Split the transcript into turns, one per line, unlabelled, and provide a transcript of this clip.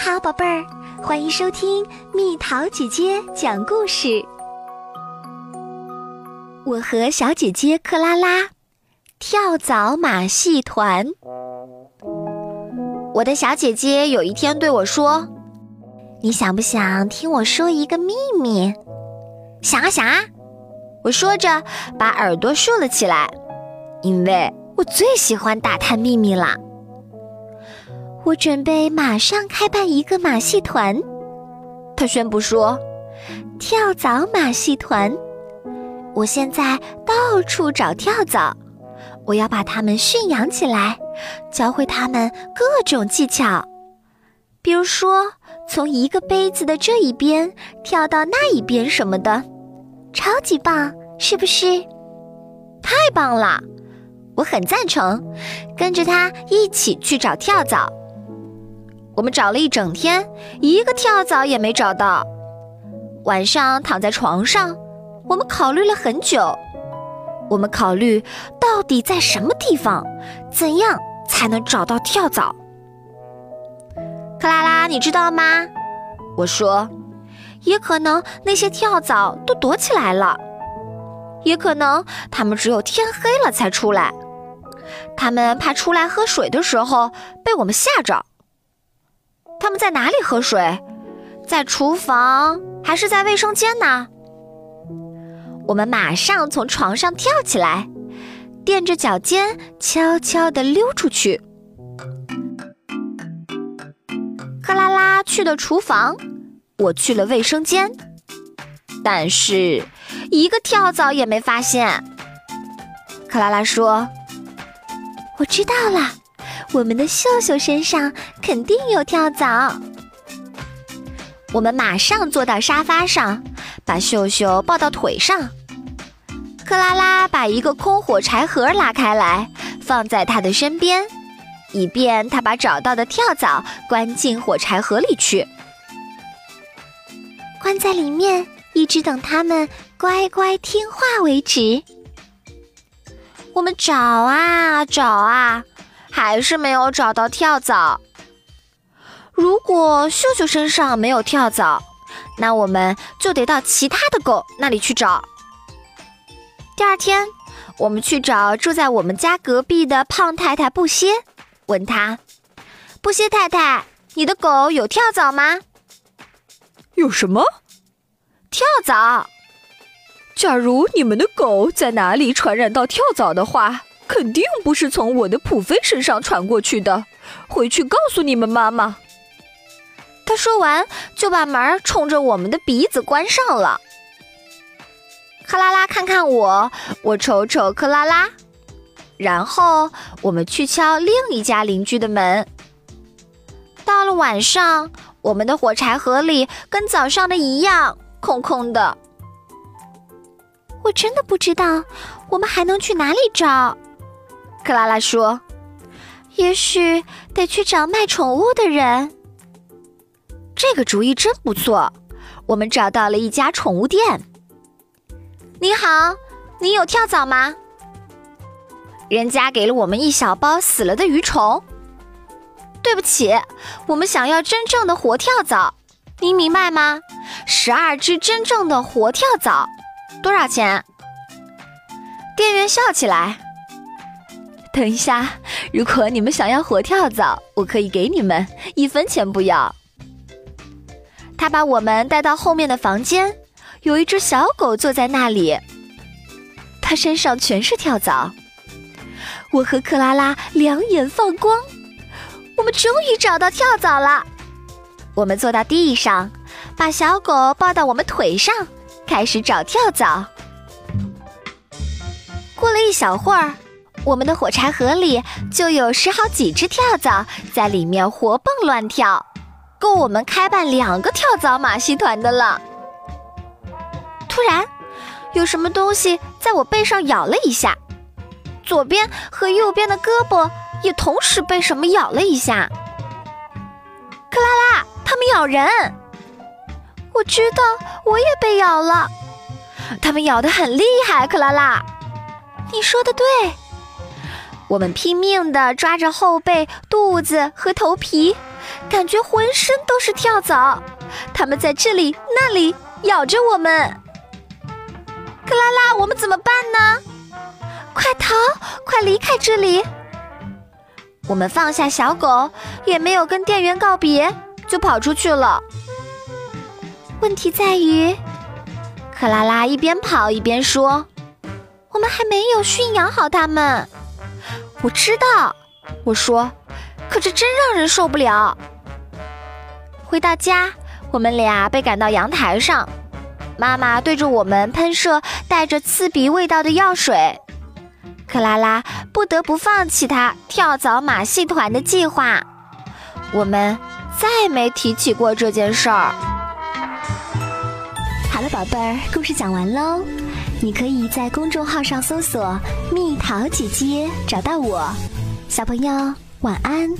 好，宝贝儿，欢迎收听蜜桃姐姐讲故事。我和小姐姐克拉拉跳蚤马戏团。我的小姐姐有一天对我说：“你想不想听我说一个秘密？”“想啊想啊！”我说着，把耳朵竖了起来，因为我最喜欢打探秘密了。我准备马上开办一个马戏团，他宣布说：“跳蚤马戏团。”我现在到处找跳蚤，我要把它们驯养起来，教会它们各种技巧，比如说从一个杯子的这一边跳到那一边什么的，超级棒，是不是？太棒了，我很赞成，跟着他一起去找跳蚤。我们找了一整天，一个跳蚤也没找到。晚上躺在床上，我们考虑了很久。我们考虑到底在什么地方，怎样才能找到跳蚤？克拉拉，你知道吗？我说，也可能那些跳蚤都躲起来了，也可能它们只有天黑了才出来。它们怕出来喝水的时候被我们吓着。他们在哪里喝水？在厨房还是在卫生间呢？我们马上从床上跳起来，垫着脚尖，悄悄地溜出去。克拉拉去了厨房，我去了卫生间，但是一个跳蚤也没发现。克拉拉说：“我知道了。”我们的秀秀身上肯定有跳蚤。我们马上坐到沙发上，把秀秀抱到腿上。克拉拉把一个空火柴盒拉开来，放在他的身边，以便他把找到的跳蚤关进火柴盒里去，关在里面，一直等它们乖乖听话为止。我们找啊找啊。还是没有找到跳蚤。如果秀秀身上没有跳蚤，那我们就得到其他的狗那里去找。第二天，我们去找住在我们家隔壁的胖太太布歇，问他：“布歇太太，你的狗有跳蚤吗？”“
有什么？”“
跳蚤。”“
假如你们的狗在哪里传染到跳蚤的话。”肯定不是从我的普菲身上传过去的，回去告诉你们妈妈。
他说完就把门冲着我们的鼻子关上了。克拉拉看看我，我瞅瞅克拉拉，然后我们去敲另一家邻居的门。到了晚上，我们的火柴盒里跟早上的一样，空空的。我真的不知道我们还能去哪里找。克拉拉说：“也许得去找卖宠物的人。”这个主意真不错。我们找到了一家宠物店。你好，你有跳蚤吗？人家给了我们一小包死了的鱼虫。对不起，我们想要真正的活跳蚤，您明白吗？十二只真正的活跳蚤，多少钱？店员笑起来。
等一下，如果你们想要活跳蚤，我可以给你们一分钱不要。
他把我们带到后面的房间，有一只小狗坐在那里，它身上全是跳蚤。我和克拉拉两眼放光，我们终于找到跳蚤了。我们坐到地上，把小狗抱到我们腿上，开始找跳蚤。过了一小会儿。我们的火柴盒里就有十好几只跳蚤在里面活蹦乱跳，够我们开办两个跳蚤马戏团的了。突然，有什么东西在我背上咬了一下，左边和右边的胳膊也同时被什么咬了一下。克拉拉，他们咬人！我知道，我也被咬了。他们咬得很厉害，克拉拉。你说的对。我们拼命地抓着后背、肚子和头皮，
感觉浑身都是跳蚤，它们在这里那里咬着我们。
克拉拉，我们怎么办呢？
快逃！快离开这里！
我们放下小狗，也没有跟店员告别，就跑出去了。
问题在于，
克拉拉一边跑一边说：“
我们还没有驯养好它们。”
我知道，我说，可这真让人受不了。回到家，我们俩被赶到阳台上，妈妈对着我们喷射带着刺鼻味道的药水。克拉拉不得不放弃她跳蚤马戏团的计划。我们再没提起过这件事儿。
好了，宝贝儿，故事讲完喽。你可以在公众号上搜索“蜜桃姐姐”找到我。小朋友，晚安。